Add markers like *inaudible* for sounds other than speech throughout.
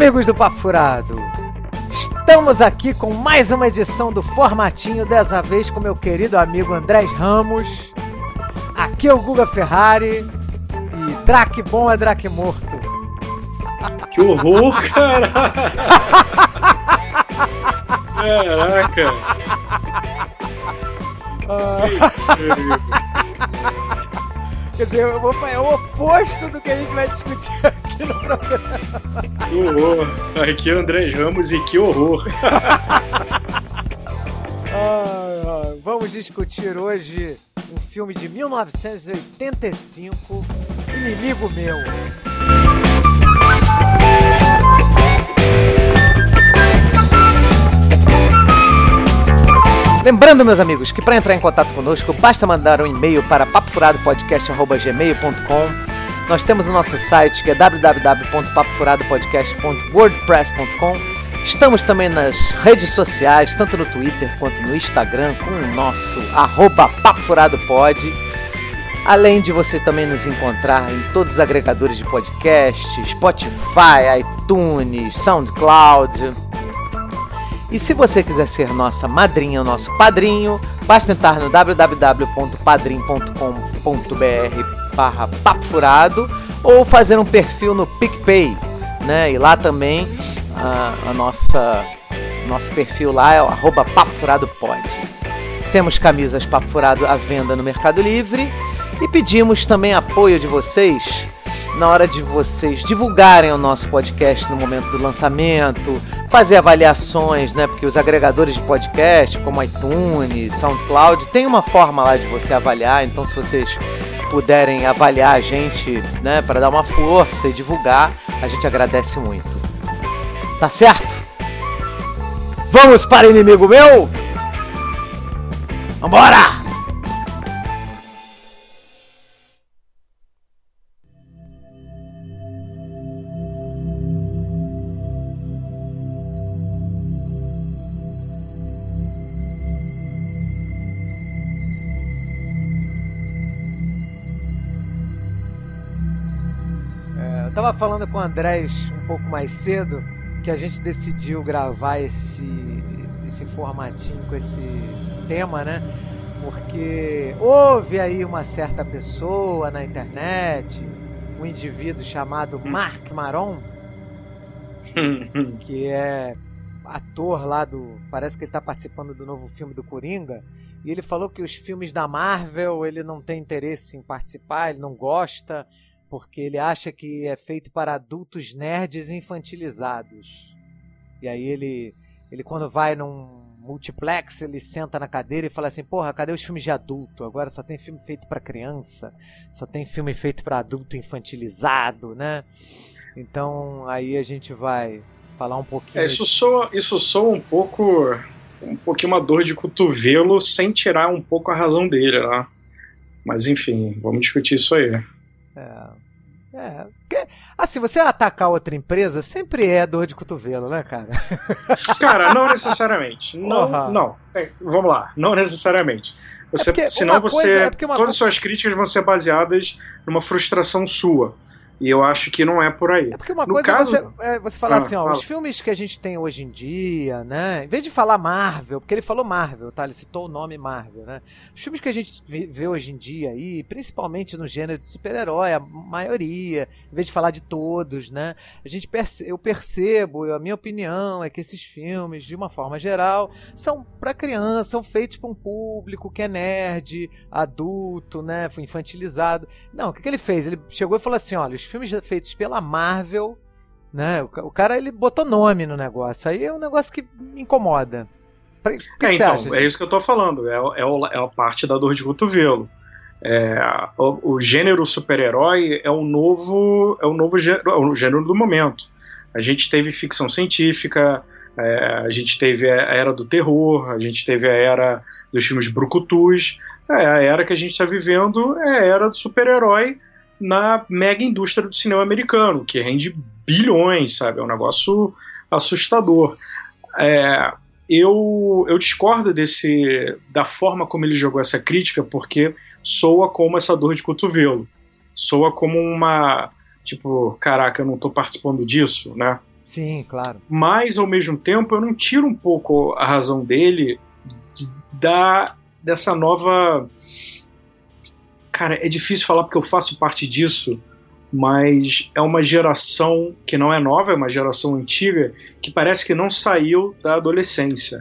amigos do Papo Furado, estamos aqui com mais uma edição do Formatinho, dessa vez com meu querido amigo Andrés Ramos. Aqui é o Guga Ferrari e Drac bom é Drac morto. Que horror, cara! Caraca! *laughs* Quer dizer, eu vou, é o oposto do que a gente vai discutir *laughs* aqui no programa. Que horror! Aqui é o André Ramos e que horror! vamos discutir hoje um filme de 1985, Inimigo Meu. Lembrando, meus amigos, que para entrar em contato conosco, basta mandar um e-mail para papofuradopodcast.gmail.com Nós temos o nosso site que é www.papofuradopodcast.wordpress.com Estamos também nas redes sociais, tanto no Twitter quanto no Instagram, com o nosso arroba papofuradopod. Além de você também nos encontrar em todos os agregadores de podcast, Spotify, iTunes, SoundCloud e se você quiser ser nossa madrinha ou nosso padrinho, basta entrar no www.padrim.com.br barra papfurado ou fazer um perfil no PicPay, né? E lá também a, a nossa nosso perfil lá é o arroba papofuradopod. Temos camisas Papo Furado à venda no Mercado Livre e pedimos também apoio de vocês na hora de vocês divulgarem o nosso podcast no momento do lançamento, fazer avaliações, né? Porque os agregadores de podcast, como iTunes, SoundCloud, tem uma forma lá de você avaliar. Então, se vocês puderem avaliar a gente, né, para dar uma força e divulgar, a gente agradece muito. Tá certo? Vamos para inimigo meu? Vambora! Falando com o Andrés um pouco mais cedo que a gente decidiu gravar esse, esse formatinho com esse tema, né? Porque houve aí uma certa pessoa na internet, um indivíduo chamado hum. Mark Maron, *laughs* que é ator lá do. Parece que ele está participando do novo filme do Coringa. E ele falou que os filmes da Marvel ele não tem interesse em participar, ele não gosta, porque ele acha que é feito para adultos nerds infantilizados. E aí ele, ele quando vai num multiplex, ele senta na cadeira e fala assim: "Porra, cadê os filmes de adulto? Agora só tem filme feito para criança, só tem filme feito para adulto infantilizado, né?" Então, aí a gente vai falar um pouquinho. É, isso soa, isso soa um pouco um pouquinho uma dor de cotovelo sem tirar um pouco a razão dele, né? Mas enfim, vamos discutir isso aí. É. É. Porque, assim, você atacar outra empresa sempre é dor de cotovelo, né, cara? *laughs* Cara, não necessariamente. Não, uhum. não. É, vamos lá, não necessariamente. Você, é senão você. É todas as suas críticas vão ser baseadas numa frustração sua. E eu acho que não é por aí. É porque uma no coisa caso... é você, é você falar ah, assim, ó, fala. os filmes que a gente tem hoje em dia, né? Em vez de falar Marvel, porque ele falou Marvel, tá? Ele citou o nome Marvel, né? Os filmes que a gente vê hoje em dia aí, principalmente no gênero de super-herói, a maioria, em vez de falar de todos, né? A gente perce eu percebo, a minha opinião é que esses filmes, de uma forma geral, são para criança, são feitos para um público que é nerd, adulto, né? Foi infantilizado. Não, o que, que ele fez? Ele chegou e falou assim: olha, os filmes feitos pela Marvel, né? O, cara ele botou nome no negócio. Aí é um negócio que me incomoda. Que é, então, acha, é isso que eu tô falando. É, é, é a parte da dor de cotovelo. É, o, o, gênero super-herói é o novo é o novo gênero, é o gênero do momento. A gente teve ficção científica, é, a gente teve a era do terror, a gente teve a era dos filmes brucutus. É, a era que a gente está vivendo é a era do super-herói na mega indústria do cinema americano, que rende bilhões, sabe? É um negócio assustador. É, eu, eu discordo desse da forma como ele jogou essa crítica, porque soa como essa dor de cotovelo. Soa como uma. Tipo, caraca, eu não tô participando disso, né? Sim, claro. Mas, ao mesmo tempo, eu não tiro um pouco a razão dele da, dessa nova. Cara, é difícil falar porque eu faço parte disso, mas é uma geração que não é nova, é uma geração antiga que parece que não saiu da adolescência.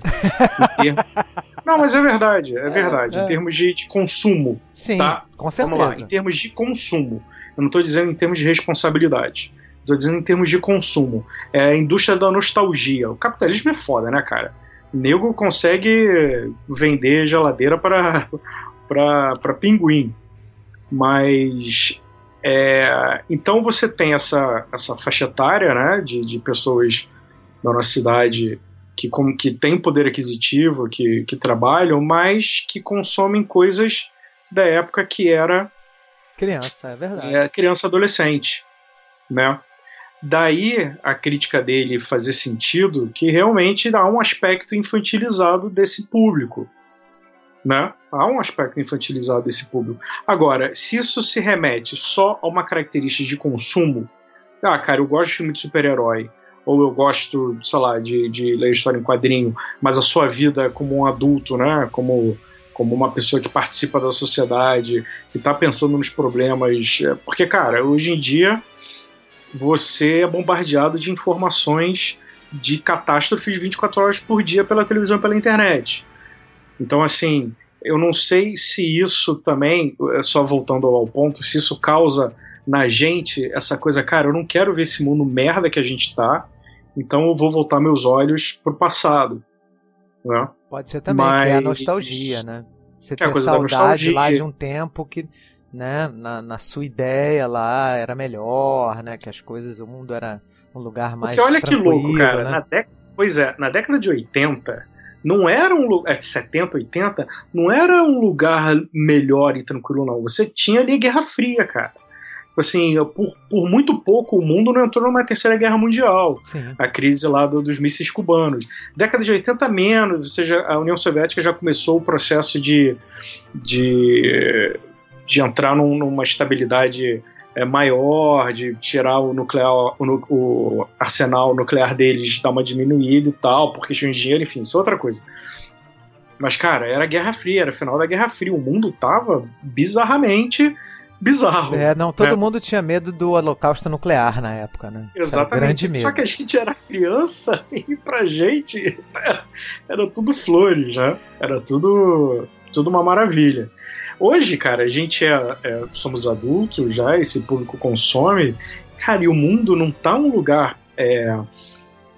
*laughs* não, mas é verdade, é, é verdade, é, em termos de, de, consumo. Sim, tá? com certeza. Vamos lá, em termos de consumo. Eu não estou dizendo em termos de responsabilidade. Estou dizendo em termos de consumo. É a indústria da nostalgia. O capitalismo é foda, né, cara? O nego consegue vender geladeira para para pinguim. Mas é, então você tem essa, essa faixa etária né, de, de pessoas da nossa cidade que, como, que têm poder aquisitivo, que, que trabalham, mas que consomem coisas da época que era criança, é verdade. É, criança adolescente, né? Daí a crítica dele fazer sentido, que realmente dá um aspecto infantilizado desse público né? Há um aspecto infantilizado desse público. Agora, se isso se remete só a uma característica de consumo, ah, cara, eu gosto de filme de super-herói, ou eu gosto, sei lá, de, de ler história em quadrinho, mas a sua vida como um adulto, né? Como, como uma pessoa que participa da sociedade, que está pensando nos problemas. É, porque, cara, hoje em dia você é bombardeado de informações de catástrofes 24 horas por dia pela televisão e pela internet. Então, assim, eu não sei se isso também, é só voltando ao ponto, se isso causa na gente essa coisa, cara, eu não quero ver esse mundo merda que a gente tá, então eu vou voltar meus olhos pro passado. Né? Pode ser também, Mas... que é a nostalgia, né? Você ter é saudade lá de um tempo que, né, na, na, sua ideia lá era melhor, né? Que as coisas, o mundo era um lugar mais. Porque olha que louco, cara. Né? Na década, pois é, na década de 80, não era um lugar. É, 70, 80, não era um lugar melhor e tranquilo, não. Você tinha ali a Guerra Fria, cara. Tipo assim, por, por muito pouco o mundo não entrou numa terceira guerra mundial. Sim. A crise lá do, dos mísseis cubanos. Década de 80 menos, ou seja, a União Soviética já começou o processo de, de, de entrar num, numa estabilidade é, maior, de tirar o nuclear, o, o, arsenal nuclear deles, dar uma diminuída e tal, porque tinha dinheiro, enfim, isso é outra coisa. Mas, cara, era Guerra Fria, era final da Guerra Fria. O mundo tava bizarramente bizarro. É, não, todo né? mundo tinha medo do holocausto nuclear na época, né? Exatamente. grande medo. Só que a gente era criança *laughs* e pra gente era tudo flores, né? Era tudo, tudo uma maravilha. Hoje, cara, a gente é, é, somos adultos já, esse público consome, cara, e o mundo não tá um lugar é,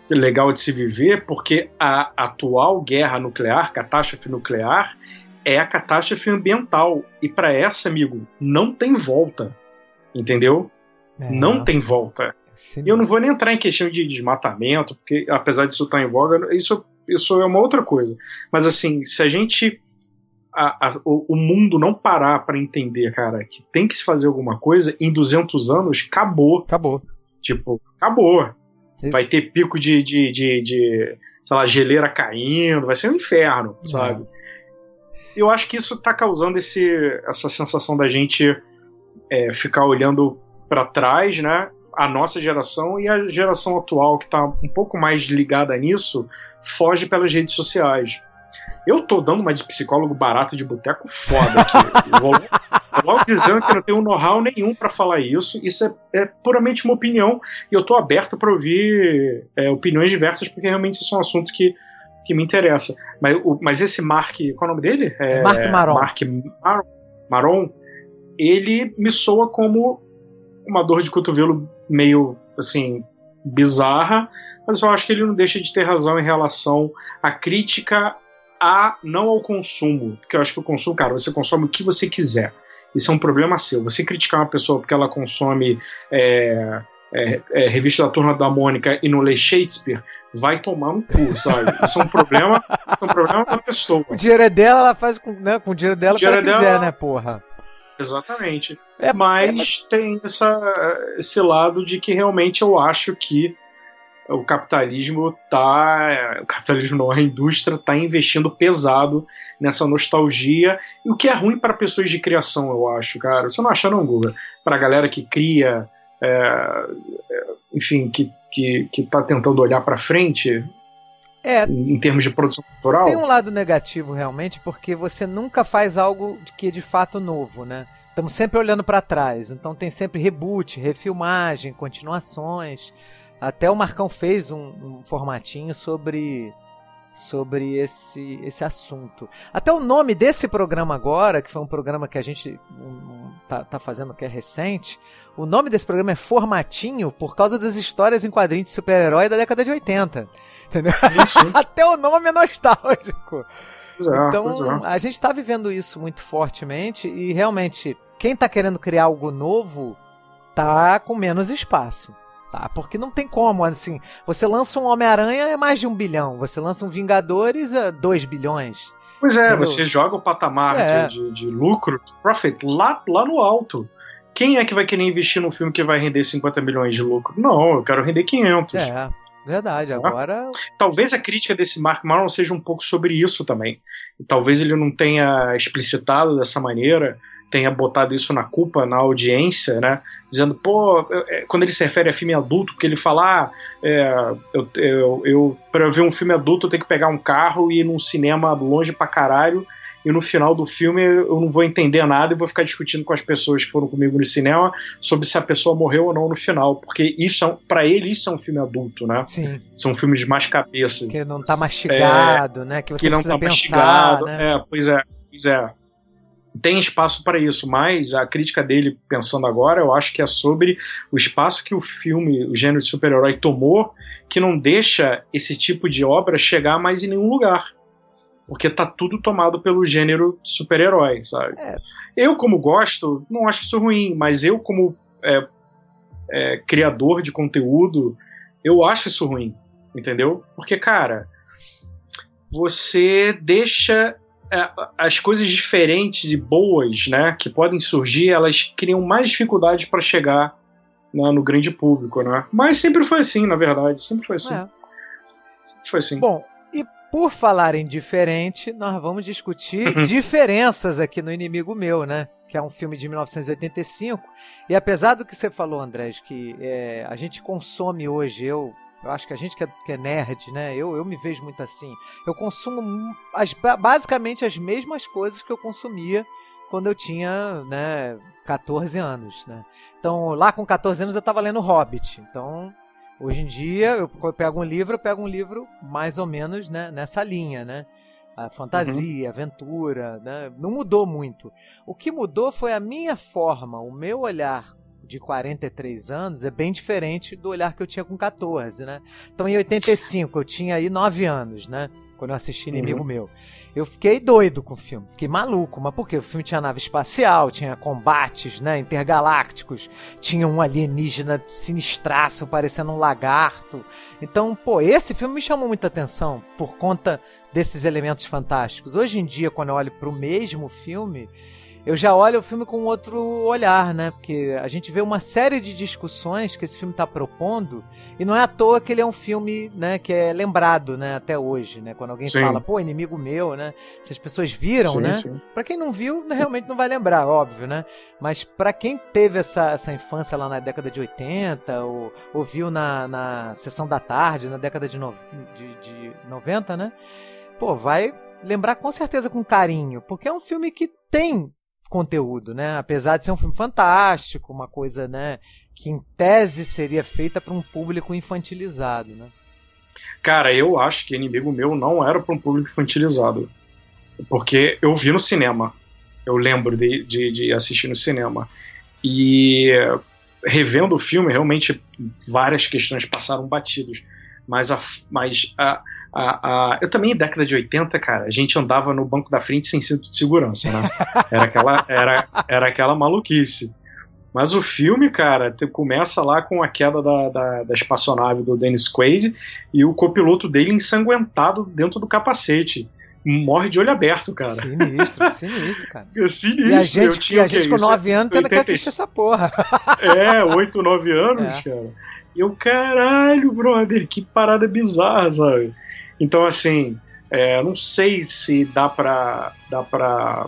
legal de se viver porque a atual guerra nuclear, catástrofe nuclear, é a catástrofe ambiental. E para essa, amigo, não tem volta. Entendeu? É. Não tem volta. Sim. E eu não vou nem entrar em questão de desmatamento, porque apesar disso estar em voga, isso, isso é uma outra coisa. Mas assim, se a gente a, a, o, o, mundo não parar para entender, cara, que tem que se fazer alguma coisa, em 200 anos, acabou. Acabou. Tipo, acabou. Esse... Vai ter pico de, de, de, de, sei lá, geleira caindo, vai ser um inferno, é. sabe? Eu acho que isso tá causando esse, essa sensação da gente é, ficar olhando para trás, né? A nossa geração e a geração atual, que tá um pouco mais ligada nisso, foge pelas redes sociais. Eu tô dando uma de psicólogo barato de boteco foda aqui. vou, logo dizendo que não tenho know-how nenhum para falar isso. Isso é, é, puramente uma opinião e eu tô aberto para ouvir é, opiniões diversas, porque realmente isso é um assunto que, que me interessa. Mas, o, mas esse Mark. Qual é o nome dele? É, Mark Maron. Mark Mar Maron. Ele me soa como uma dor de cotovelo meio assim bizarra, mas eu acho que ele não deixa de ter razão em relação à crítica a não ao consumo, porque eu acho que o consumo, cara, você consome o que você quiser. Isso é um problema seu. Você criticar uma pessoa porque ela consome é, é, é, revista da Turma da Mônica e não lê Shakespeare, vai tomar um cu, sabe? Isso é um problema, é um problema da pessoa. O dinheiro é dela, ela faz com, né, com o dinheiro dela o que ela quiser, né, porra? Exatamente. É, mas, é, mas tem essa, esse lado de que realmente eu acho que o capitalismo tá. O capitalismo não, a indústria está investindo pesado nessa nostalgia, e o que é ruim para pessoas de criação, eu acho, cara. Você não acha, não, Guga? Para a galera que cria. É, é, enfim, que que, que tá tentando olhar para frente, é, em termos de produção cultural. Tem um lado negativo realmente, porque você nunca faz algo que é de fato novo, né? Estamos sempre olhando para trás, então tem sempre reboot, refilmagem, continuações. Até o Marcão fez um, um formatinho sobre sobre esse, esse assunto. Até o nome desse programa agora, que foi um programa que a gente tá, tá fazendo que é recente, o nome desse programa é Formatinho por causa das histórias em quadrinhos de super-herói da década de 80. *laughs* Entendeu? *laughs* Até o nome é nostálgico. É, então, é. a gente está vivendo isso muito fortemente e realmente, quem está querendo criar algo novo tá com menos espaço. Tá, porque não tem como, assim, você lança um Homem-Aranha é mais de um bilhão, você lança um Vingadores é dois bilhões. Pois é, entendeu? você joga o patamar é. de, de, de, lucro, profit, lá, lá no alto. Quem é que vai querer investir num filme que vai render 50 milhões de lucro? Não, eu quero render 500. É. Verdade, agora. Talvez a crítica desse Mark Marlon seja um pouco sobre isso também. Talvez ele não tenha explicitado dessa maneira, tenha botado isso na culpa na audiência, né? Dizendo, pô, é, quando ele se refere a filme adulto, porque ele fala, ah, é, eu, eu, eu para ver um filme adulto eu tenho que pegar um carro e ir num cinema longe pra caralho e no final do filme eu não vou entender nada e vou ficar discutindo com as pessoas que foram comigo no cinema sobre se a pessoa morreu ou não no final, porque isso é, para ele isso é um filme adulto, né? Sim. São filmes de mais cabeça. Que não tá mastigado, é, né? Que você que não tá pensar, mastigado, né? É, pois é, pois é. Tem espaço para isso, mas a crítica dele, pensando agora, eu acho que é sobre o espaço que o filme, o gênero de super-herói tomou, que não deixa esse tipo de obra chegar mais em nenhum lugar porque tá tudo tomado pelo gênero super-herói, sabe? É. Eu, como gosto, não acho isso ruim, mas eu, como é, é, criador de conteúdo, eu acho isso ruim, entendeu? Porque, cara, você deixa é, as coisas diferentes e boas, né, que podem surgir, elas criam mais dificuldades para chegar né, no grande público, né? Mas sempre foi assim, na verdade, sempre foi assim. É. Sempre foi assim. Bom, por falar em diferente, nós vamos discutir uhum. diferenças aqui no Inimigo Meu, né? Que é um filme de 1985. E apesar do que você falou, André, que é, a gente consome hoje, eu, eu acho que a gente que é, que é, nerd, né? Eu, eu me vejo muito assim. Eu consumo as, basicamente as mesmas coisas que eu consumia quando eu tinha, né, 14 anos, né? Então, lá com 14 anos eu estava lendo Hobbit. Então, Hoje em dia, eu pego um livro, eu pego um livro mais ou menos né, nessa linha, né? A fantasia, uhum. aventura, né? Não mudou muito. O que mudou foi a minha forma, o meu olhar de 43 anos é bem diferente do olhar que eu tinha com 14, né? Então em 85 eu tinha aí 9 anos, né? Quando eu assisti Inimigo uhum. Meu. Eu fiquei doido com o filme, fiquei maluco, mas por quê? O filme tinha nave espacial, tinha combates, né, intergalácticos, tinha um alienígena sinistraço parecendo um lagarto. Então, pô, esse filme me chamou muita atenção por conta desses elementos fantásticos. Hoje em dia, quando eu olho para o mesmo filme, eu já olho o filme com outro olhar, né? Porque a gente vê uma série de discussões que esse filme está propondo e não é à toa que ele é um filme, né, que é lembrado, né, até hoje, né? Quando alguém sim. fala, pô, inimigo meu, né? Se as pessoas viram, sim, né? Para quem não viu, realmente não vai lembrar, óbvio, né? Mas para quem teve essa, essa infância lá na década de 80 ou, ou viu na, na sessão da tarde, na década de, no, de, de 90, né? Pô, vai lembrar com certeza com carinho, porque é um filme que tem conteúdo, né? Apesar de ser um filme fantástico, uma coisa, né, que em tese seria feita para um público infantilizado, né? Cara, eu acho que Inimigo Meu não era para um público infantilizado. Porque eu vi no cinema. Eu lembro de, de, de assistir no cinema. E revendo o filme, realmente várias questões passaram batidos. Mas a, mas a, a, a, eu também, década de 80, cara, a gente andava no banco da frente sem cinto de segurança, né? Era aquela, era, era aquela maluquice. Mas o filme, cara, começa lá com a queda da, da, da espaçonave do Dennis Quaid e o copiloto dele ensanguentado dentro do capacete morre de olho aberto, cara. Sinistro, sinistro, cara. *laughs* É sinistro. E a gente, eu tinha, a gente com 9 anos tendo 80... que assistir essa porra. *laughs* É, 8, 9 anos, é. cara. E eu, caralho, brother, que parada bizarra, sabe? Então, assim, é, não sei se dá para dá pra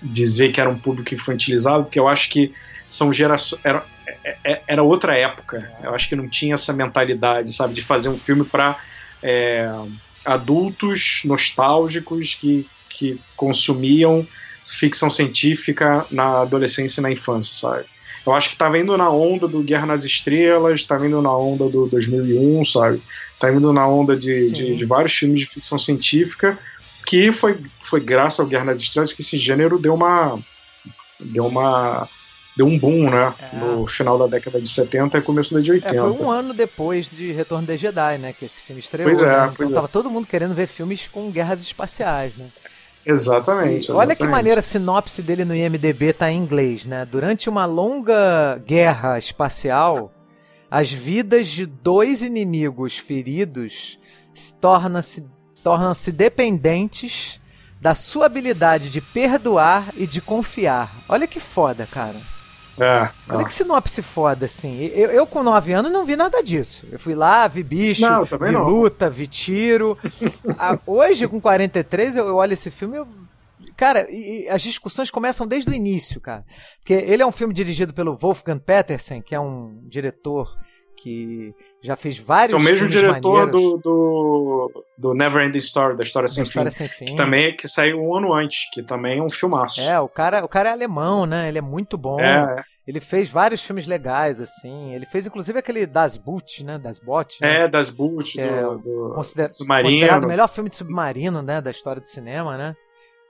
dizer que era um público infantilizado, porque eu acho que são gerações. Era, é, é, era outra época. Eu acho que não tinha essa mentalidade, sabe, de fazer um filme para é, adultos nostálgicos que, que consumiam ficção científica na adolescência e na infância, sabe? Eu acho que tá indo na onda do Guerra nas Estrelas, tá vindo na onda do 2001, sabe? Tá indo na onda de, de, de, vários filmes de ficção científica, que foi, foi graças ao Guerra nas Estrelas que esse gênero deu uma. deu uma. deu um boom, né? É. No final da década de 70 e começo da de 80. É, foi um ano depois de Retorno de Jedi, né? Que esse filme estreou. Pois é, né? Então é. tava todo mundo querendo ver filmes com guerras espaciais, né? Exatamente, Olha que maneira a sinopse dele no IMDB tá em inglês, né? Durante uma longa guerra espacial, as vidas de dois inimigos feridos tornam-se tornam-se dependentes da sua habilidade de perdoar e de confiar. Olha que foda, cara. É, Olha que sinopse foda, assim. Eu, eu, com 9 anos não vi nada disso. Eu fui lá, vi bicho, não, vi não. luta, vi tiro. *laughs* a, hoje, com 43, eu, eu olho esse filme e eu Cara, e, as discussões começam desde o início, cara. Porque ele é um filme dirigido pelo Wolfgang Petersen, que é um diretor que já fez vários. É o mesmo diretor do, do, do Never Ending Story, da História, Sem, História Fim, Sem Fim. Que também que saiu um ano antes, que também é um filmaço. É, o cara, o cara é alemão, né? Ele é muito bom. É. Ele fez vários filmes legais, assim. Ele fez, inclusive, aquele Das Boot, né? Das Bot. Né? É, Das Boot, do, é, do, consider, submarino. Considerado o melhor filme de submarino, né? Da história do cinema, né?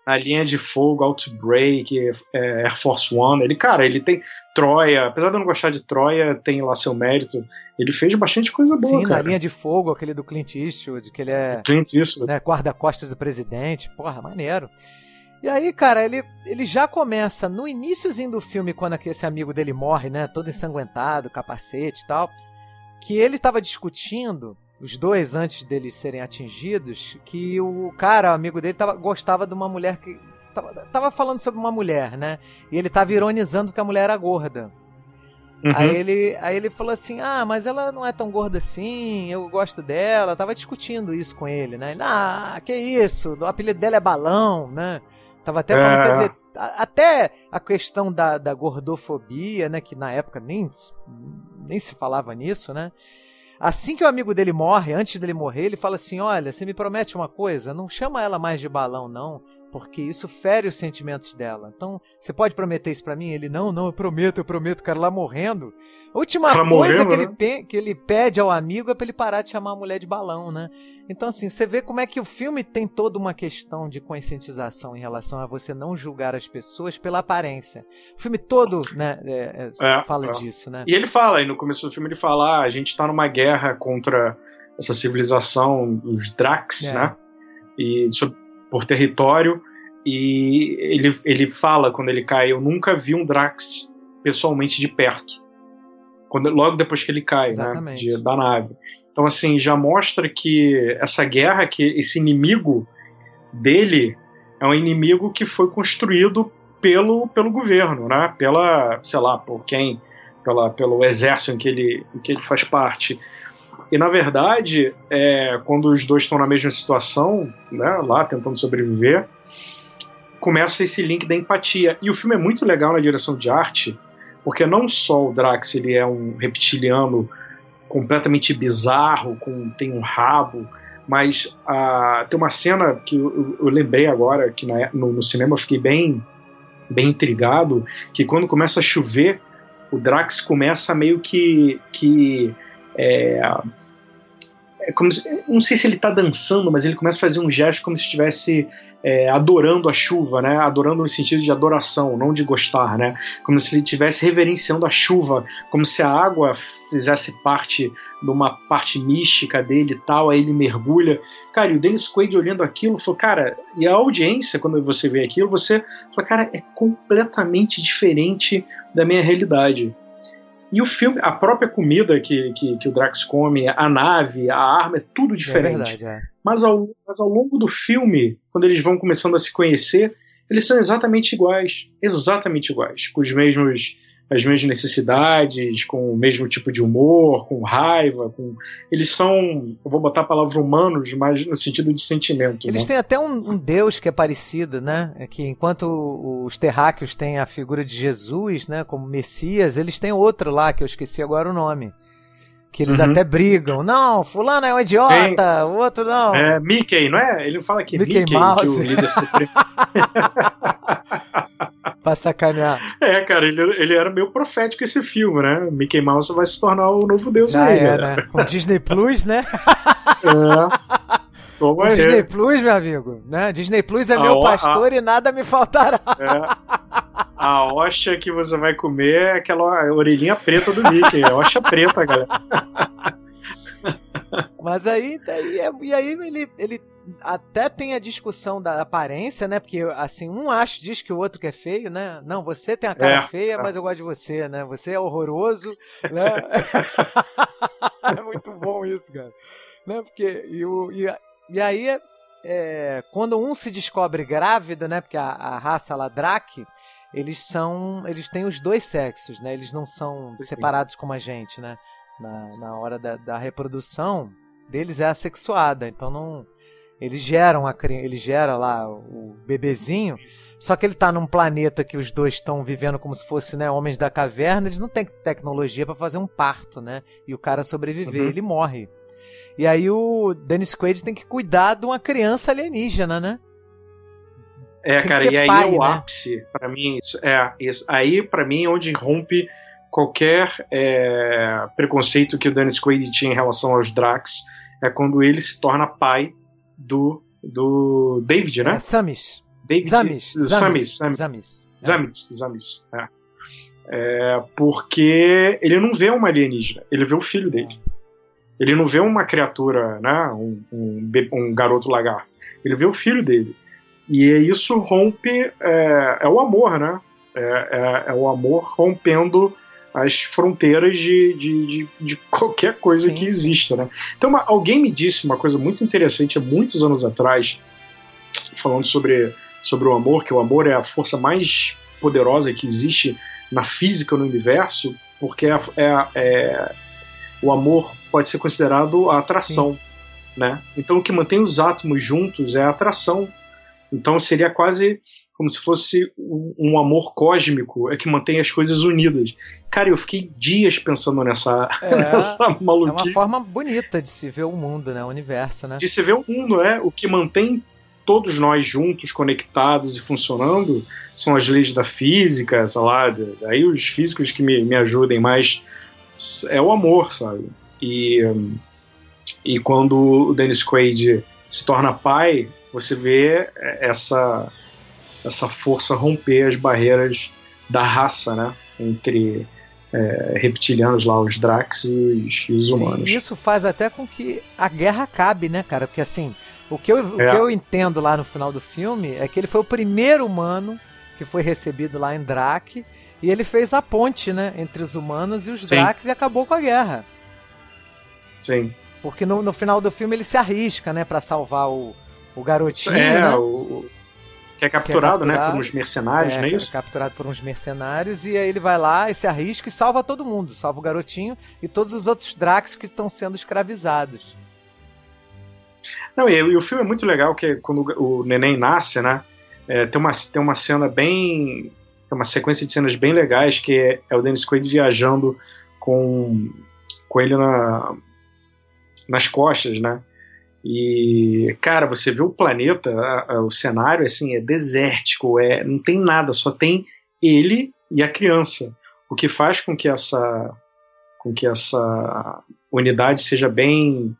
A linha de fogo, Outbreak, é, Air Force One. Ele, cara, ele tem Troia, apesar de eu não gostar de Troia, tem lá seu mérito. Ele fez bastante coisa boa, Sim, cara. na linha de fogo, aquele do Clint Eastwood, que ele é Clint Eastwood. Né, guarda-costas do presidente. Porra, maneiro. E aí, cara, ele, ele já começa no iníciozinho do filme, quando esse amigo dele morre, né, todo ensanguentado, capacete e tal, que ele estava discutindo os dois antes deles serem atingidos, que o cara, o amigo dele, tava, gostava de uma mulher que. Tava, tava falando sobre uma mulher, né? E ele tava ironizando que a mulher era gorda. Uhum. Aí, ele, aí ele falou assim: Ah, mas ela não é tão gorda assim, eu gosto dela. Tava discutindo isso com ele, né? Ele, ah, que isso, o apelido dela é balão, né? Tava até falando, é. quer dizer, até a questão da, da gordofobia, né? Que na época nem, nem se falava nisso, né? Assim que o amigo dele morre, antes dele morrer, ele fala assim: Olha, você me promete uma coisa, não chama ela mais de balão, não, porque isso fere os sentimentos dela. Então, você pode prometer isso para mim? Ele: Não, não, eu prometo, eu prometo, o cara lá morrendo. A última coisa morreu, que, né? ele que ele pede ao amigo é pra ele parar de chamar a mulher de balão, né? Então, assim, você vê como é que o filme tem toda uma questão de conscientização em relação a você não julgar as pessoas pela aparência. O filme todo, né, é, é, é fala é. disso, né? E ele fala, e no começo do filme ele fala, ah, a gente tá numa guerra contra essa civilização, os Drax, é. né? E por território, e ele, ele fala quando ele cai, eu nunca vi um Drax pessoalmente de perto. Quando, logo depois que ele cai, né, de, da nave. Então, assim, já mostra que essa guerra, que esse inimigo dele é um inimigo que foi construído pelo, pelo governo, né? Pela, sei lá, por quem, pela, pelo exército em que ele, em que ele faz parte. E na verdade, é, quando os dois estão na mesma situação, né, lá tentando sobreviver, começa esse link da empatia. E o filme é muito legal na direção de arte, porque não só o Drax ele é um reptiliano completamente bizarro, com, tem um rabo, mas tem uma cena que eu, eu lembrei agora, que na, no, no, cinema eu fiquei bem, bem intrigado, que quando começa a chover, o Drax começa meio que, que é, é como se, não sei se ele está dançando, mas ele começa a fazer um gesto como se estivesse é, adorando a chuva, né? Adorando no sentido de adoração, não de gostar, né? Como se ele estivesse reverenciando a chuva, como se a água fizesse parte de uma parte mística dele e tal, aí ele mergulha. Cara, e o Dennis Quaid olhando aquilo, falou, cara, e a audiência, quando você vê aquilo, você fala, cara, é completamente diferente da minha realidade. E o filme, a própria comida que, que, que, o Drax come, a nave, a arma, é tudo diferente. É verdade, é. Mas, ao, mas ao longo do filme, quando eles vão começando a se conhecer, eles são exatamente iguais. Exatamente iguais. Com os mesmos as mesmas necessidades, com o mesmo tipo de humor, com raiva, com eles são, eu vou botar a palavra humanos, mas no sentido de sentimento. Eles né? têm até um, um, deus que é parecido, né? É que enquanto os terráqueos têm a figura de Jesus, né, como Messias, eles têm outro lá que eu esqueci agora o nome. Que eles uhum. até brigam. Não, fulano é um idiota, o outro não. É Mickey, não é? Ele fala que Mickey, Mickey Mouse. que o líder supremo. *laughs* pra sacanear. É, cara, ele, ele era meio profético esse filme, né? Mickey Mouse vai se tornar o novo deus aí, é, né? Com Disney Plus, né? é. Toma aí. Disney Plus, meu amigo, né? Disney Plus é a meu pastor a... e nada me faltará. É. A hoxa que você vai comer é aquela orelhinha preta do Mickey, é hoxa preta, galera. Mas aí, aí é, e aí ele, ele até tem a discussão da aparência, né? Porque assim, um acha, diz que o outro que é feio, né? Não, você tem a cara é, feia, é. mas eu gosto de você, né? Você é horroroso, *laughs* né? *laughs* é muito bom isso, cara. Né? Porque e, o, e, e aí é, quando um se descobre grávido, né? Porque a, a raça Ladraque, eles são, eles têm os dois sexos, né? Eles não são Sim. separados como a gente, né? Na, na hora da, da reprodução deles é assexuada, então não eles geram a ele gera lá o bebezinho, só que ele está num planeta que os dois estão vivendo como se fossem né, homens da caverna, eles não têm tecnologia para fazer um parto, né? E o cara sobreviver, uhum. ele morre. E aí o Dennis Quaid tem que cuidar de uma criança alienígena, né? É, cara, e aí pai, é o né? ápice para mim, isso, é, isso, aí para mim é onde rompe qualquer é, preconceito que o Dennis Quaid tinha em relação aos Drax, é quando ele se torna pai do, do David, né? É, Samis. David, Zamis. Zamis. Zamis. Zamis. Zamis. Zamis. É. É, porque ele não vê uma alienígena, ele vê o filho dele. Ele não vê uma criatura, né, um, um, um garoto lagarto. Ele vê o filho dele. E isso rompe, é, é o amor, né? É, é, é, o amor rompendo as fronteiras de, de, de, de *laughs* qualquer coisa sim, que exista, né? Então, uma, alguém me disse uma coisa muito interessante há muitos anos atrás, falando sobre, sobre o amor, que o amor é a força mais poderosa que existe na física no universo, porque é, é, é o amor pode ser considerado a atração, sim. né? Então, o que mantém os átomos juntos é a atração. Então, seria quase como se fosse um, um, amor cósmico é que mantém as coisas unidas. Cara, eu fiquei dias pensando nessa, é, *laughs* nessa maluquice. É uma forma bonita de se ver o mundo, né? O universo, né? De se ver o mundo, é. O que mantém todos nós juntos, conectados e funcionando, são as leis da física, sei lá, aí os físicos que me, me ajudem, mas é o amor, sabe? E, e quando o Dennis Quaid se torna pai, você vê essa essa força romper as barreiras da raça, né? Entre é, reptilianos lá, os Drax e os, e os humanos. Sim, isso faz até com que a guerra acabe, né, cara? Porque assim, o que, eu, é. o que eu entendo lá no final do filme é que ele foi o primeiro humano que foi recebido lá em Drac e ele fez a ponte, né, entre os humanos e os Sim. Drax e acabou com a guerra. Sim. Porque no, no final do filme ele se arrisca, né, para salvar o, o garotinho. É, né? o, que é capturado, que é capturado né, por uns mercenários, é, não é isso? É capturado por uns mercenários e aí ele vai lá e se arrisca e salva todo mundo, salva o garotinho e todos os outros Drax que estão sendo escravizados. Não, e, e, o filme é muito legal que quando o neném nasce, né, é, tem, uma, tem uma cena bem tem uma sequência de cenas bem legais que é, é o Dennis Quaid viajando com com ele na nas costas, né? E, cara, você vê o planeta, a, a, o cenário, assim, é desértico, é, não tem nada, só tem ele e a criança. O que faz com que essa, com que essa unidade seja bem,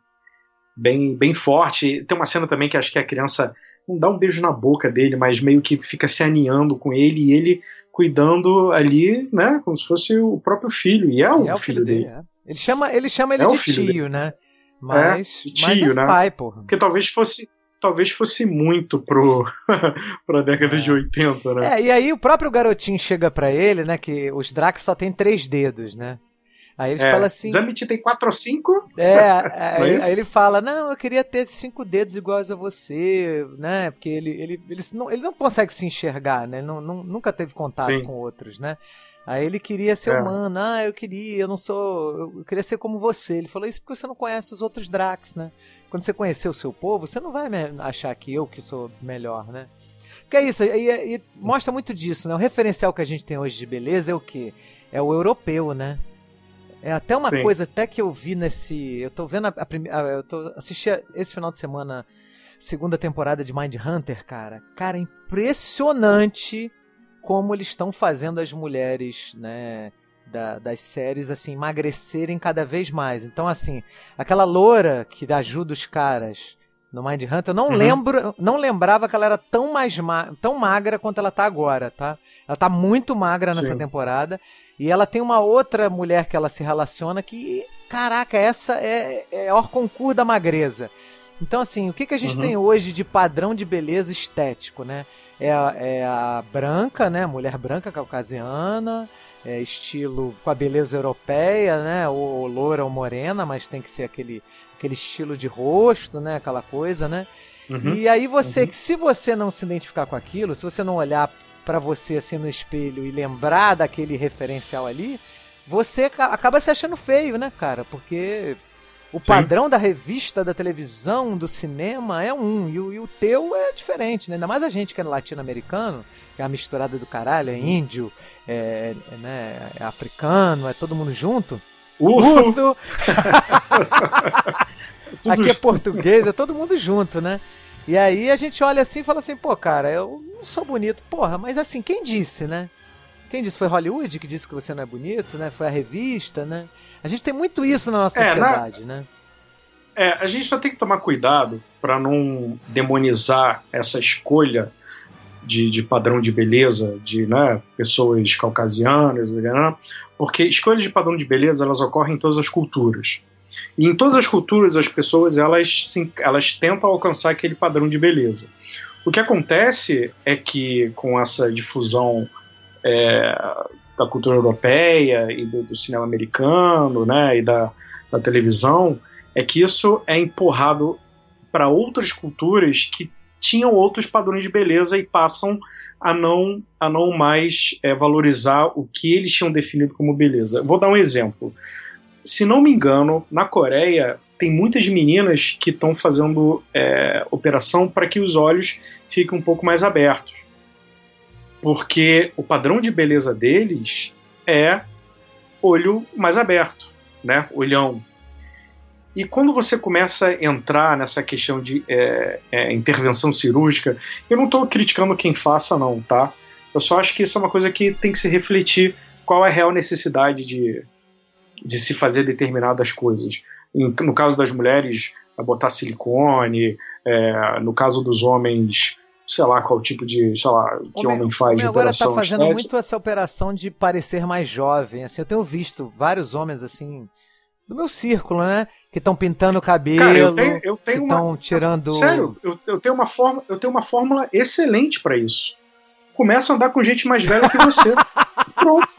bem, bem forte. Tem uma cena também que acho que a criança não dá um beijo na boca dele, mas meio que fica se aninhando com ele e ele cuidando ali, né, como se fosse o próprio filho. E é o, é o filho, filho, dele. dele. É. Ele chama, ele chama ele é de tio, dele. né? Mas, é, tio, mas é né? pai, porra. Porque talvez fosse talvez fosse muito pro *laughs* pra década é. de 80, né? É, e aí o próprio garotinho chega para ele, né, que os Drax só tem três dedos, né? Aí ele é, fala assim. Zamit tem quatro ou cinco? É, *laughs* é aí, aí, ele fala: Não, eu queria ter cinco dedos iguais a você, né? Porque ele, ele, ele, não, ele não consegue se enxergar, né? Não, não, nunca teve contato Sim. com outros, né? Aí ele queria ser é. humano. Ah, eu queria, eu não sou. Eu queria ser como você. Ele falou isso porque você não conhece os outros Drax, né? Quando você conhecer o seu povo, você não vai achar que eu que sou melhor, né? Porque é isso, e, e mostra muito disso, né? O referencial que a gente tem hoje de beleza é o quê? É o europeu, né? É até uma Sim. coisa até que eu vi nesse. Eu tô vendo a, primeira. Eu tô assisti esse final de semana segunda temporada de Mind Hunter, cara. Cara, impressionante como eles estão fazendo as mulheres, né? Da, das séries, assim, emagrecerem cada vez mais. Então, assim, aquela loura que ajuda os caras no Mind Hunter, eu não uhum. lembro, não lembrava que ela era tão mais ma tão magra quanto ela tá agora, tá? Ela tá muito magra nessa Sim. temporada. E ela tem uma outra mulher que ela se relaciona que, caraca, essa é, é o concurso da magreza. Então, assim, o que, que a gente uhum. tem hoje de padrão de beleza estético, né? É a, é a branca, né? Mulher branca caucasiana, é estilo com a beleza europeia, né? Ou, ou loura ou morena, mas tem que ser aquele, aquele estilo de rosto, né? Aquela coisa, né? Uhum. E aí você, uhum. se você não se identificar com aquilo, se você não olhar para você assim no espelho e lembrar daquele referencial ali, você acaba se achando feio, né, cara? Porque o Sim. padrão da revista, da televisão, do cinema é um, e o, e o teu é diferente, né? Ainda mais a gente que é latino-americano, que é a misturada do caralho, é índio, é, é, né, é africano, é todo mundo junto. Urso! *laughs* Aqui é português, é todo mundo junto, né? E aí a gente olha assim e fala assim, pô, cara, eu não sou bonito. Porra, mas assim, quem disse, né? Quem disse? Foi Hollywood que disse que você não é bonito, né? Foi a revista, né? A gente tem muito isso na nossa é, sociedade, na... né? É, a gente só tem que tomar cuidado para não demonizar essa escolha de, de, padrão de beleza de né, pessoas caucasianas, né? porque escolhas de padrão de beleza elas ocorrem em todas as culturas. E em todas as culturas as pessoas elas, sim, elas tentam alcançar aquele padrão de beleza. O que acontece é que com essa difusão é, da cultura europeia e do, do cinema americano, né, e da, da televisão, é que isso é empurrado para outras culturas que tinham outros padrões de beleza e passam a não, a não mais é, valorizar o que eles tinham definido como beleza. Vou dar um exemplo. Se não me engano, na Coreia tem muitas meninas que estão fazendo é, operação para que os olhos fiquem um pouco mais abertos porque o padrão de beleza deles é olho mais aberto, né? Olhão. E quando você começa a entrar nessa questão de é, é, intervenção cirúrgica, eu não estou criticando quem faça, não, tá? Eu só acho que isso é uma coisa que tem que se refletir qual é a real necessidade de, de se fazer determinadas coisas. No caso das mulheres, botar silicone, é, no caso dos homens, sei lá qual tipo de, sei lá, que o homem faz de agora operação. agora tá fazendo muito essa operação de parecer mais jovem, assim, eu tenho visto vários homens assim do meu círculo, né, que estão pintando o cabelo, Cara, eu tenho, eu tenho que estão tirando Sério, eu, eu tenho uma forma, eu tenho uma fórmula excelente para isso. Começa a andar com gente mais velha que você. *laughs* Pronto.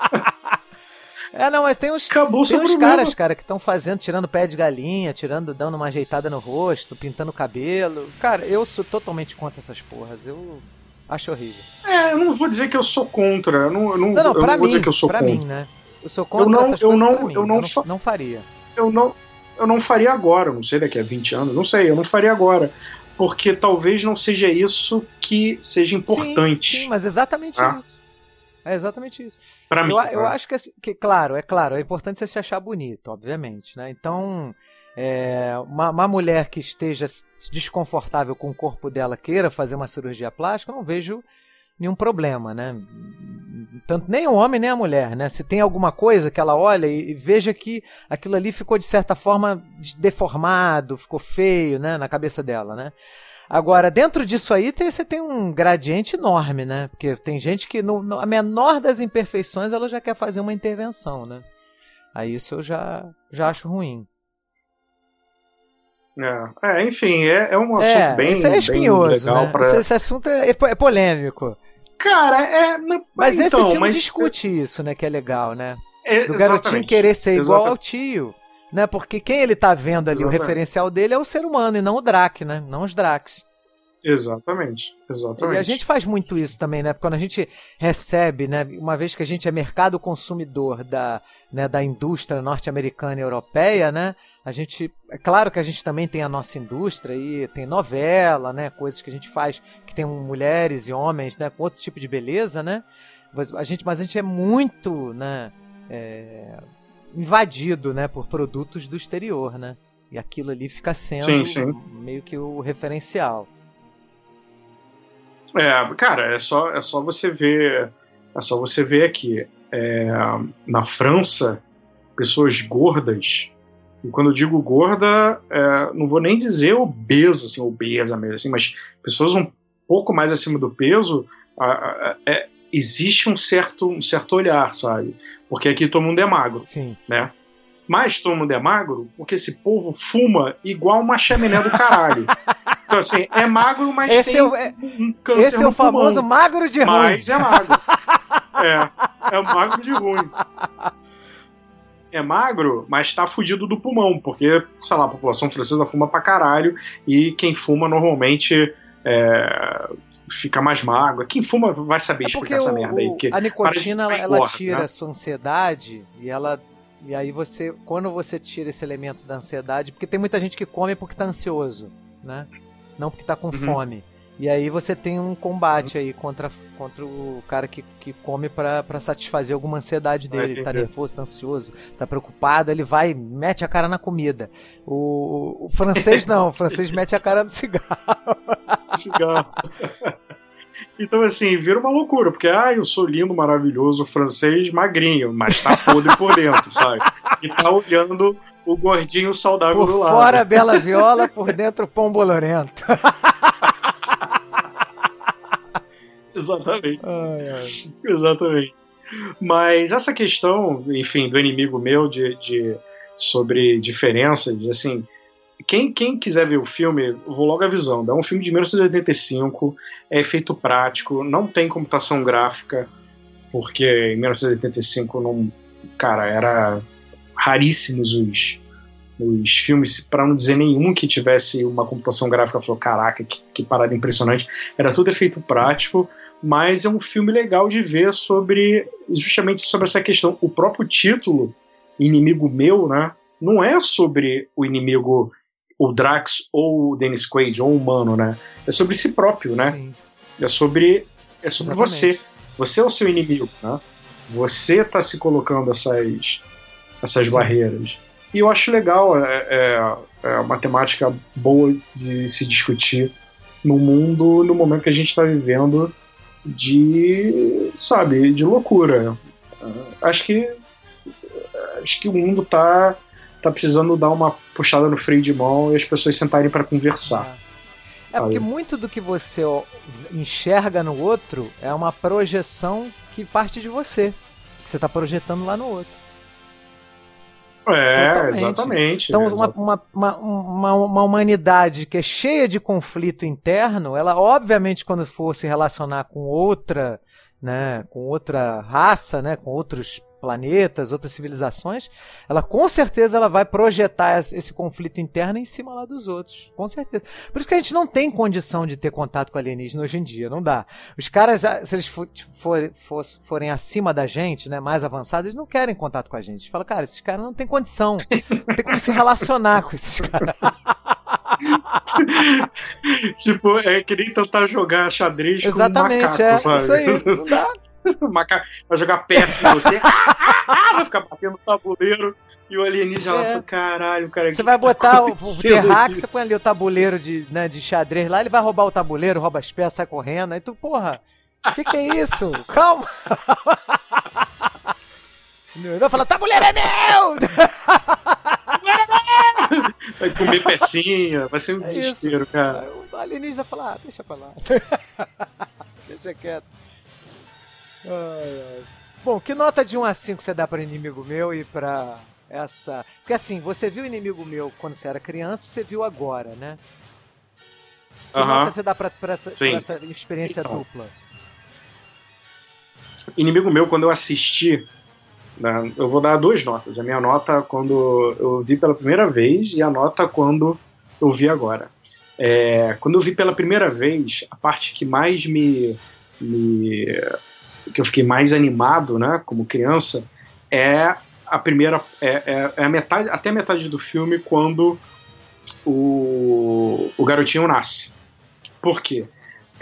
É, não, mas tem uns, Acabou tem uns caras, cara, que estão fazendo, tirando pé de galinha, tirando, dando uma ajeitada no rosto, pintando o cabelo. Cara, eu sou totalmente contra essas porras. Eu acho horrível. É, eu não vou dizer que eu sou contra. Eu não, eu não, não, não eu não vou dizer que eu sou pra contra. mim, né? Eu sou contra eu não, essas eu não, eu não, não, não faria. Eu não, eu não faria agora, não sei daqui a 20 anos, não sei, eu não faria agora. Porque talvez não seja isso que seja importante. Sim, sim mas exatamente ah. isso. É exatamente isso. Pra mim, eu, eu acho que, assim, que, claro, é claro, é importante você se achar bonito, obviamente, né? Então, é, uma, uma, mulher que esteja desconfortável com o corpo dela queira fazer uma cirurgia plástica, eu não vejo nenhum problema, né? Tanto nem o homem nem a mulher, né? Se tem alguma coisa que ela olha e, e veja que aquilo ali ficou de certa forma deformado, ficou feio, né, na cabeça dela, né? Agora, dentro disso aí, tem, você tem um gradiente enorme, né? Porque tem gente que, no, no, a menor das imperfeições, ela já quer fazer uma intervenção, né? Aí isso eu já, já acho ruim. É, é enfim, é, é um assunto é, bem, isso é espinhoso, legal né? pra... esse, esse, assunto é, é polêmico. Cara, é. Mas, mas então, esse filme mas... discute isso, né? Que é legal, né? É, Do garotinho querer ser igual exatamente. ao tio né? Porque quem ele tá vendo ali, Exatamente. o referencial dele é o ser humano e não o Drac, né? Não os Dracs. Exatamente, exatamente. E a gente faz muito isso também, né? Quando a gente recebe, né? Uma vez que a gente é mercado consumidor da, né, da indústria norte-americana e europeia, né? A gente, é claro que a gente também tem a nossa indústria e tem novela, né? Coisas que a gente faz que tem mulheres e homens, né? Com outro tipo de beleza, né? Mas a gente, mas a gente é muito, né? É, invadido, né? Por produtos do exterior, né? E aquilo ali fica sendo sim, sim. meio que o referencial. É, cara, é só, é só você ver. É só você ver aqui. É, na França, pessoas gordas. E quando eu digo gorda, é, não vou nem dizer obesa, assim, obesa mesmo, assim, mas pessoas um pouco mais acima do peso, a, a, é, existe um certo, um certo olhar, sabe? Porque aqui todo mundo é magro, Sim. né? Mas todo mundo é magro porque esse povo fuma igual uma chaminé do caralho. *laughs* Então, assim, é magro, mas esse tem é, um câncer Esse é o famoso pulmão. magro de ruim. Mas é magro. *laughs* é, é magro de ruim. É magro, mas tá fudido do pulmão, porque, sei lá, a população francesa fuma pra caralho e quem fuma normalmente é, fica mais magro. Quem fuma vai saber é explicar essa merda aí. a nicotina, ela, ela tira né? a sua ansiedade e ela e aí você, quando você tira esse elemento da ansiedade, porque tem muita gente que come porque tá ansioso, né? não porque tá com uhum. fome. E aí você tem um combate aí contra, contra o cara que, que come para satisfazer alguma ansiedade dele. Ele tá nervoso, tá ansioso, tá preocupado, ele vai mete a cara na comida. O, o francês não, o francês mete a cara no cigarro. *laughs* Cigarro. Então, assim, vira uma loucura, porque, ah, eu sou lindo, maravilhoso, francês, magrinho, mas tá podre por dentro, sabe? E tá olhando o gordinho saudável por do lado. Por fora bela viola, por dentro pão bolorento. *laughs* Exatamente. Ai, ai. Exatamente. Mas essa questão, enfim, do inimigo meu de, de sobre diferenças, assim, quem, quem quiser ver o filme, vou logo avisando. É um filme de 1985, é efeito prático, não tem computação gráfica, porque em 1985 não, cara, era raríssimos os, os filmes, para não dizer nenhum que tivesse uma computação gráfica, falou: caraca, que, que, parada impressionante. Era tudo efeito prático, mas é um filme legal de ver sobre justamente sobre essa questão. O próprio título, Inimigo Meu, né? Não é sobre o inimigo, o Drax ou o Dennis Quaid, ou o humano, né? É sobre si próprio, né? Sim. É sobre, é sobre você. Você é o seu inimigo, né? Você está se colocando essas essas Sim. barreiras. E eu acho legal, é, é, é uma temática boa de se discutir no mundo, no momento que a gente está vivendo de, sabe, de loucura. Acho que acho que o mundo tá tá precisando dar uma puxada no freio de mão e as pessoas sentarem para conversar. É. é porque muito do que você enxerga no outro é uma projeção que parte de você, que você está projetando lá no outro. É, Totalmente. exatamente. Então, uma, uma, uma, uma, humanidade que é cheia de conflito interno, ela, obviamente, quando for se relacionar com outra, né, com outra raça, né, com outros planetas, outras civilizações, ela com certeza ela vai projetar esse conflito interno em cima lá dos outros, com certeza. Por isso que a gente não tem condição de ter contato com alienígena hoje em dia, não dá. Os caras, se eles for, for, for, forem acima da gente, né, mais avançados, eles não querem contato com a gente. Fala, cara, esses caras não têm condição, não tem como se relacionar com esses caras. *laughs* tipo, é que nem tentar jogar xadrez Exatamente, com um macaco, é, sabe? Isso aí, não dá. *laughs* vai jogar PS em você, *laughs* ah, ah, vai ficar batendo no tabuleiro. E o alienígena é. lá caralho, cara. Você vai botar tá o, o *laughs* terraque, você põe ali o tabuleiro de, né, de xadrez lá, ele vai roubar o tabuleiro, rouba as peças, sai correndo. Aí tu, porra, o que, que é isso? Calma! Vai falar, tabuleiro é meu! Vai comer pecinha, vai ser um é desespero, isso. cara. O alienígena fala, ah, deixa pra lá. deixa quieto. Ai, ai. Bom, que nota de 1 a 5 você dá para inimigo meu e para essa. Porque assim, você viu inimigo meu quando você era criança, você viu agora, né? Que uh -huh. nota você dá pra, pra, essa, pra essa, experiência então, dupla? Inimigo meu, quando eu assisti, né, eu vou dar duas notas. A minha nota quando eu vi pela primeira vez e a nota quando eu vi agora. É, quando eu vi pela primeira vez, a parte que mais me, me que eu fiquei mais animado, né, como criança, é a primeira é, é, é, a metade até a metade do filme quando o, o garotinho nasce. Por quê?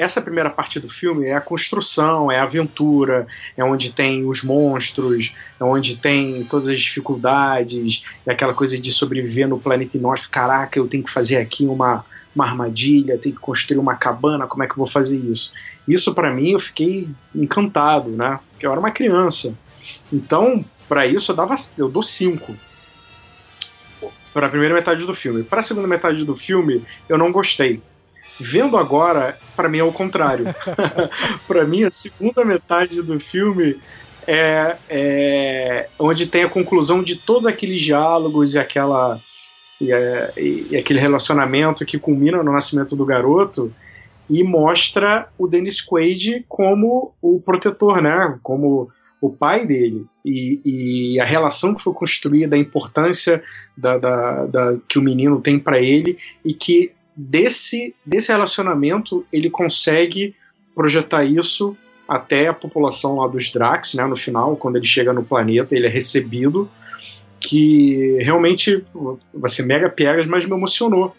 essa primeira parte do filme é a construção, é a aventura, é onde tem os monstros, é onde tem todas as dificuldades, é aquela coisa de sobreviver no planeta inóspito. Caraca, eu tenho que fazer aqui uma, uma armadilha, tenho que construir uma cabana, como é que eu vou fazer isso? Isso para mim eu fiquei encantado, né? Porque eu era uma criança. Então, para isso eu dava eu dou cinco para a primeira metade do filme. Para a segunda metade do filme, eu não gostei. Vendo agora, para mim é o contrário. *laughs* para mim, a segunda metade do filme é, é, onde tem a conclusão de todos aqueles diálogos e aquela e, é, e, aquele relacionamento que culmina no nascimento do garoto e mostra o Dennis Quaid como o protetor, né? Como o pai dele e, e, a relação que foi construída, a importância da, da, da que o menino tem para ele e que desse, desse relacionamento ele consegue projetar isso até a população lá dos Drax, né, no final, quando ele chega no planeta, ele é recebido, que realmente vai ser mega piegas, mas me emocionou.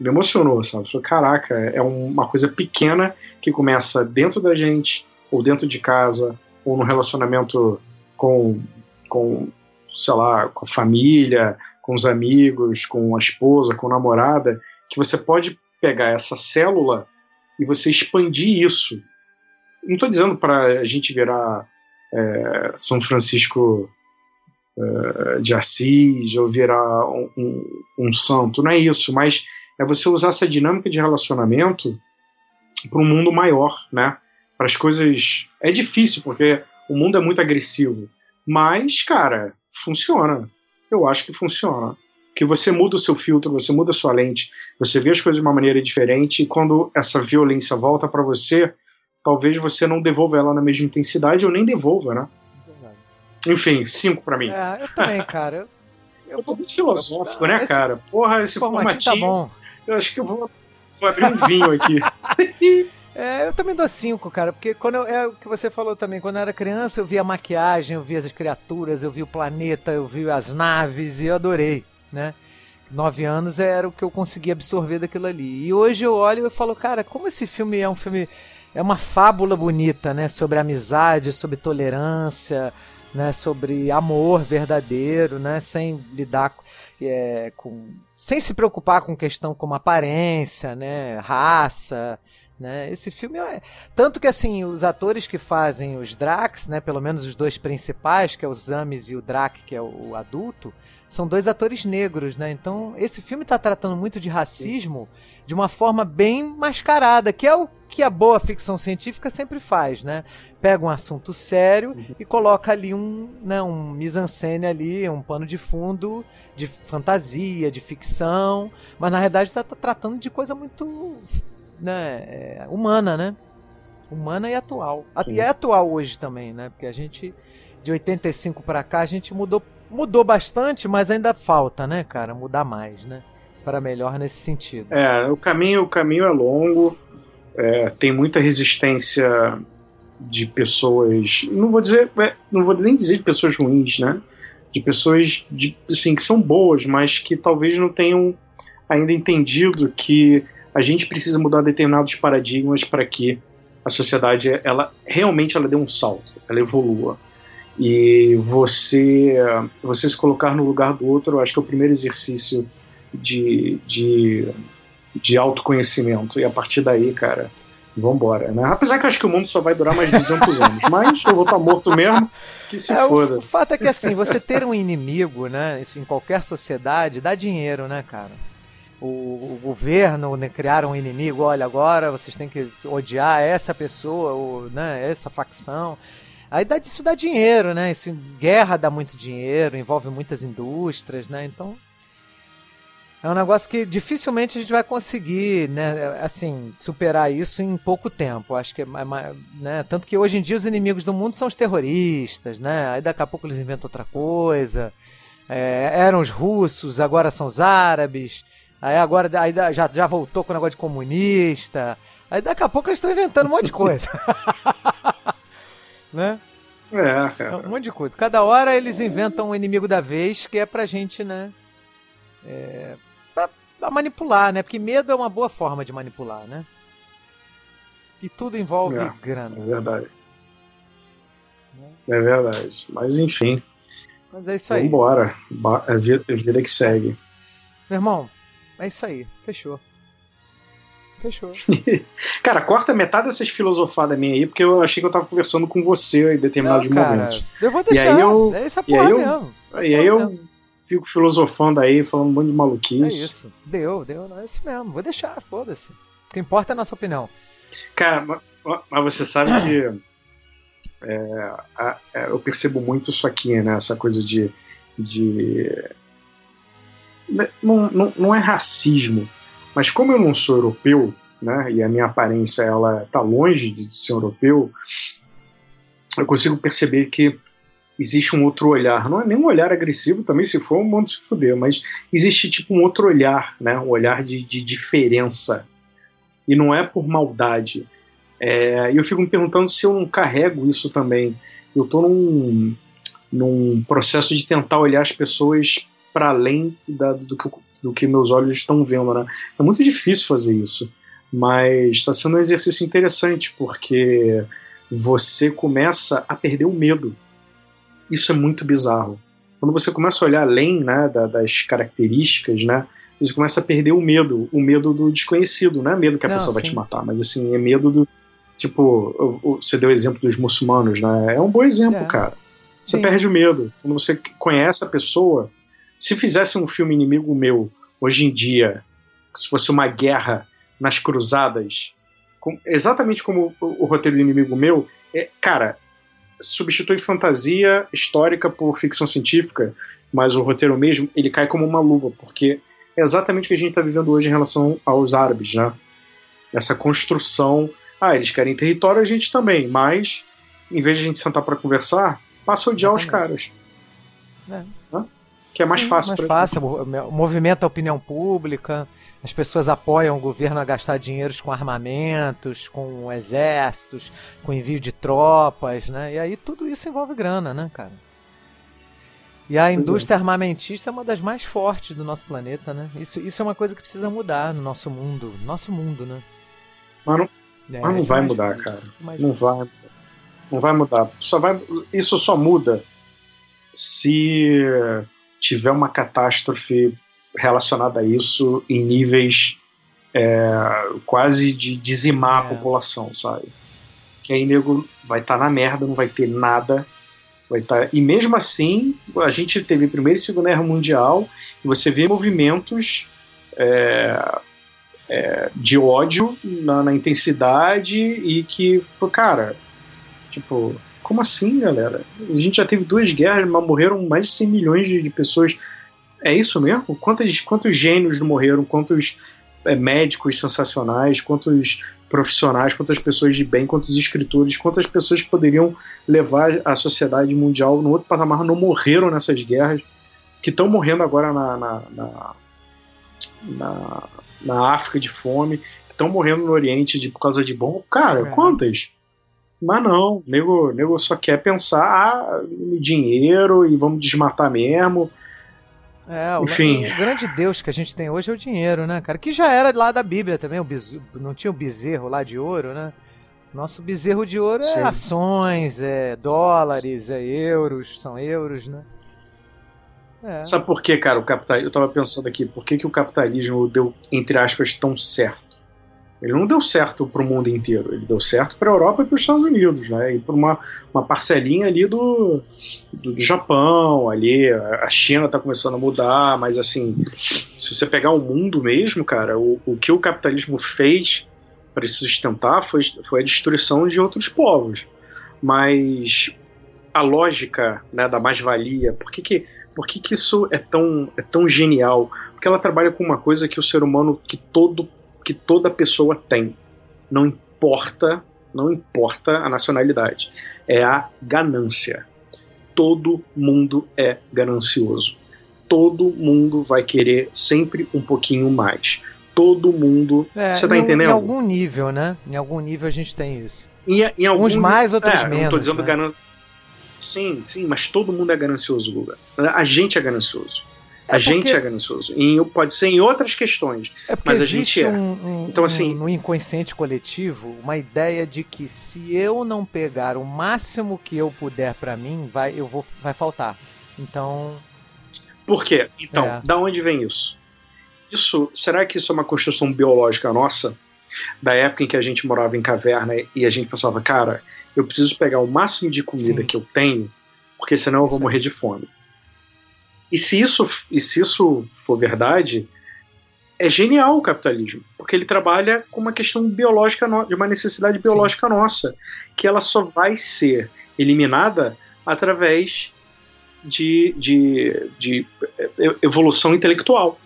Me emocionou, sabe? Falei, caraca, é uma coisa pequena que começa dentro da gente, ou dentro de casa, ou no relacionamento com, com sei lá, com a família, com os amigos, com a esposa, com a namorada, que você pode pegar essa célula e você expandir isso. Não estou dizendo para a gente virar é, São Francisco de Assis ou virar um, um, um, santo, não é isso, mas é você usar essa dinâmica de relacionamento para um mundo maior, né? Para as coisas. É difícil, porque o mundo é muito agressivo. Mas, cara, funciona. Eu acho que funciona que você muda o seu filtro, você muda a sua lente, você vê as coisas de uma maneira diferente e quando essa violência volta para você, talvez você não devolva ela na mesma intensidade ou nem devolva, né? Enfim, cinco para mim. É, eu também, cara. Eu, eu tô muito filosófico, né, cara? Porra, esse formatinho. Tá bom. Eu acho que eu vou, vou abrir um vinho aqui. *laughs* É, eu também dou cinco, cara, porque quando eu, é o que você falou também, quando eu era criança eu via a maquiagem, eu via as criaturas, eu via o planeta, eu via as naves e eu adorei né? Nove anos era o que eu conseguia absorver daquilo ali. E hoje eu olho e falo, cara, como esse filme é um filme. É uma fábula bonita, né? Sobre amizade, sobre tolerância, né? Sobre amor verdadeiro, né? Sem lidar é, com. Sem se preocupar com questão como aparência, né? Raça. Né? Esse filme é. Tanto que assim, os atores que fazem os Drax, né? Pelo menos os dois principais, que é o Zamis e o Drac, que é o adulto são dois atores negros, né? Então, esse filme está tratando muito de racismo Sim. de uma forma bem mascarada, que é o que a boa ficção científica sempre faz, né? Pega um assunto sério uhum. e coloca ali um, né, um mise-en-scène ali, um pano de fundo de fantasia, de ficção, mas na verdade está tá tratando de coisa muito né, é, humana, né? Humana e atual. Sim. E é atual hoje também, né? Porque a gente de 85 para cá a gente mudou mudou bastante, mas ainda falta, né, cara, mudar mais, né? Para melhor nesse sentido. É, o caminho, o caminho é longo, é, tem muita resistência de pessoas, não vou dizer, é, não vou nem dizer de pessoas ruins, né? De pessoas de, assim, que são boas, mas que talvez não tenham ainda entendido que a gente precisa mudar determinados paradigmas para que a sociedade ela realmente ela dê um salto, ela evolua. E você, você se colocar no lugar do outro, eu acho que é o primeiro exercício de, de, de autoconhecimento. E a partir daí, cara, vambora, né? Apesar que eu acho que o mundo só vai durar mais 200 *laughs* anos, mas eu vou estar morto mesmo, que se é, foda. O, o fato é que, assim, você ter um inimigo, né, isso em qualquer sociedade, dá dinheiro, né, cara? O, o, governo né, criar um inimigo, olha, agora vocês têm que odiar essa pessoa, ou, né, essa facção. Aí dá, isso dá dinheiro, né? Isso, guerra dá muito dinheiro, envolve muitas indústrias, né? Então é um negócio que dificilmente a gente vai conseguir, né? Assim, superar isso em pouco tempo. Acho que é, né? Tanto que hoje em dia os inimigos do mundo são os terroristas, né? Aí daqui a pouco eles inventam outra coisa. É, eram os russos, agora são os árabes. Aí agora aí já, já voltou com o negócio de comunista. Aí daqui a pouco eles estão inventando um monte de coisa. *laughs* né? É, cara. Um monte de coisa. Cada hora eles inventam um inimigo da vez que é pra gente, né? É, pra, manipular, né? Porque medo é uma boa forma de manipular, né? E tudo envolve é, grana. É verdade. É verdade. Mas enfim. Mas é isso aí. Vambora. É vida, é vida que segue. Meu irmão, é isso aí. Fechou. Fechou. *laughs* cara, corta metade dessas filosofadas minha aí, porque eu achei que eu tava conversando com você em determinados Não, cara, momentos. Eu vou deixar. E aí eu, é essa porra e aí eu, mesmo. e aí eu fico filosofando aí, falando um monte de maluquice. É isso. Deu, deu. Não é isso mesmo. Vou deixar, foda-se. O que importa é a nossa opinião. Cara, mas você sabe que é, é, eu percebo muito isso aqui, né? Essa coisa de. de não, não, não é racismo, mas como eu não sou europeu, né? E a minha aparência ela tá longe de ser europeu, eu consigo perceber que existe um outro olhar. Não é nem um olhar agressivo também, se for, um monte se fuder, mas existe tipo um outro olhar, né? Um olhar de, de diferença. E não é por maldade é, eu fico me perguntando se eu não carrego isso também. Eu estou num, num processo de tentar olhar as pessoas para além da, do, que, do que meus olhos estão vendo. Né? É muito difícil fazer isso, mas está sendo um exercício interessante porque você começa a perder o medo. Isso é muito bizarro. Quando você começa a olhar além né, da, das características, né, você começa a perder o medo, o medo do desconhecido, não é medo que a não, pessoa sim. vai te matar, mas assim, é medo do, Tipo, você deu o exemplo dos muçulmanos, né? É um bom exemplo, é. cara. Você Sim. perde o medo. Quando você conhece a pessoa. Se fizesse um filme inimigo meu, hoje em dia, se fosse uma guerra nas cruzadas, com, exatamente como o, o, roteiro do inimigo meu, é, cara, substitui fantasia histórica por ficção científica, mas o roteiro mesmo, ele cai como uma luva, porque é exatamente o que a gente está vivendo hoje em relação aos árabes, né? Essa construção ah, eles querem território, a gente também, mas em vez de a gente sentar para conversar, passa a odiar os caras. É. Que é mais Sim, fácil. Mais fácil, movimenta a opinião pública, as pessoas apoiam o governo a gastar dinheiros com armamentos, com exércitos, com envio de tropas, né? E aí tudo isso envolve grana, né, cara? E a é. indústria armamentista é uma das mais fortes do nosso planeta, né? Isso, isso é uma coisa que precisa mudar no nosso mundo. Nosso mundo, né? Mas não, é, Mas não vai mudar, difícil, cara. Não vai. Não vai mudar. Só vai, isso só muda se tiver uma catástrofe relacionada a isso em níveis é, quase de dizimar é. a população, sabe? Que aí nego vai estar tá na merda, não vai ter nada. Vai tá, e mesmo assim, a gente teve Primeira e Segunda Guerra Mundial e você vê movimentos é, é, de ódio na, na, intensidade e que, cara, tipo, como assim, galera? A gente já teve duas guerras, mas morreram mais de 100 milhões de, de pessoas. É isso mesmo? Quantos, quantos gênios morreram? Quantos é, médicos sensacionais? Quantos profissionais? Quantas pessoas de bem? Quantos escritores? Quantas pessoas que poderiam levar a sociedade mundial no outro patamar não morreram nessas guerras? Que estão morrendo agora na, na, na, na na África de fome, que estão morrendo no Oriente de, por causa de bomba. Cara, é. quantas? Mas não, o nego, nego só quer pensar ah, no dinheiro e vamos desmatar mesmo. É, Enfim. O, o, grande Deus que a gente tem hoje é o dinheiro, né, cara? Que já era lá da Bíblia também, o bezerro, não tinha o bezerro lá de ouro, né? Nosso bezerro de ouro é Sim. ações, é dólares, é euros, são euros, né? É. Sabe por que, cara, o capitalismo. Eu tava pensando aqui, por que, que o capitalismo deu, entre aspas, tão certo? Ele não deu certo para o mundo inteiro, ele deu certo para a Europa e para os Estados Unidos, né? E para uma, uma parcelinha ali do, do, do Japão, ali a China está começando a mudar, mas assim, se você pegar o mundo mesmo, cara, o, o que o capitalismo fez para se sustentar foi, foi a destruição de outros povos. Mas a lógica né, da mais-valia, por que, que por que, que isso é tão, é tão genial? Porque ela trabalha com uma coisa que o ser humano, que, todo, que toda pessoa tem. Não importa, não importa a nacionalidade. É a ganância. Todo mundo é ganancioso. todo mundo vai querer sempre um pouquinho mais. Todo mundo. É, você tá em, entendendo? Em algum nível, né? Em algum nível a gente tem isso. Em, em algum, Uns mais, outros é, menos. Não tô dizendo né? ganância. Sim, sim, mas todo mundo é ganancioso, Guga. A gente é ganancioso. É a gente é ganancioso. Em, pode ser em outras questões. É mas a gente é. Um, um, então, assim, no inconsciente coletivo, uma ideia de que se eu não pegar o máximo que eu puder para mim, vai, eu vou, vai faltar. Então. Por quê? Então, é. da onde vem isso? Isso, será que isso é uma construção biológica nossa? Da época em que a gente morava em caverna e a gente pensava, cara, eu preciso pegar o máximo de comida Sim. que eu tenho, porque senão eu vou morrer de fome. E se isso, e se isso for verdade, é genial o capitalismo, porque ele trabalha com uma questão biológica, de uma necessidade biológica Sim. nossa, que ela só vai ser eliminada através de, de, de evolução intelectual.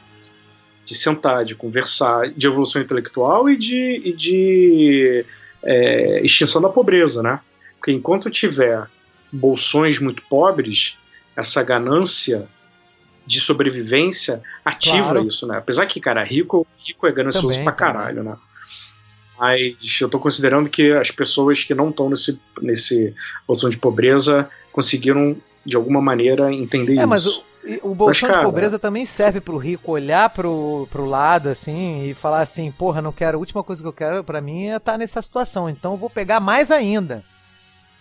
De sentar, de conversar, de evolução intelectual e de, e de é, extinção da pobreza, né? Porque enquanto tiver bolsões muito pobres, essa ganância de sobrevivência ativa claro. isso, né? Apesar que, cara, rico, rico é ganancioso também, pra caralho, também. né? Mas eu tô considerando que as pessoas que não estão nesse, nesse bolsão de pobreza conseguiram, de alguma maneira, entender é, isso. Mas o, o bolsão mas, cara, de pobreza também serve pro rico olhar pro, pro lado, assim, e falar assim, porra, não quero, a última coisa que eu quero para mim é estar tá nessa situação, então eu vou pegar mais ainda.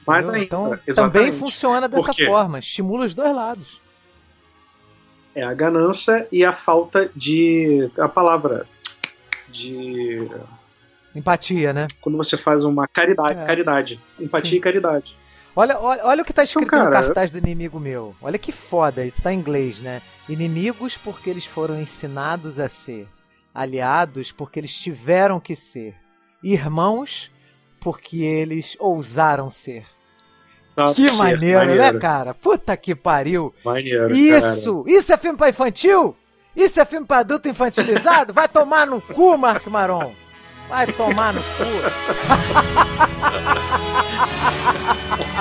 Mais ainda. Então exatamente. também funciona dessa forma, estimula os dois lados. É a ganância e a falta de. a palavra. de. Empatia, né? Quando você faz uma caridade. É. caridade. Empatia Sim. e caridade. Olha, olha, olha o que tá escrito então, cara, no cartaz do inimigo meu. Olha que foda, isso tá em inglês, né? Inimigos porque eles foram ensinados a ser. Aliados porque eles tiveram que ser. Irmãos porque eles ousaram ser. Nossa, que maneiro, né, maneiro, né, cara? Puta que pariu. Maneiro, Isso! Cara. Isso é filme pra infantil? Isso é filme pra adulto infantilizado? Vai tomar no cu, Marco Maron. Vai tomar no cu. *laughs*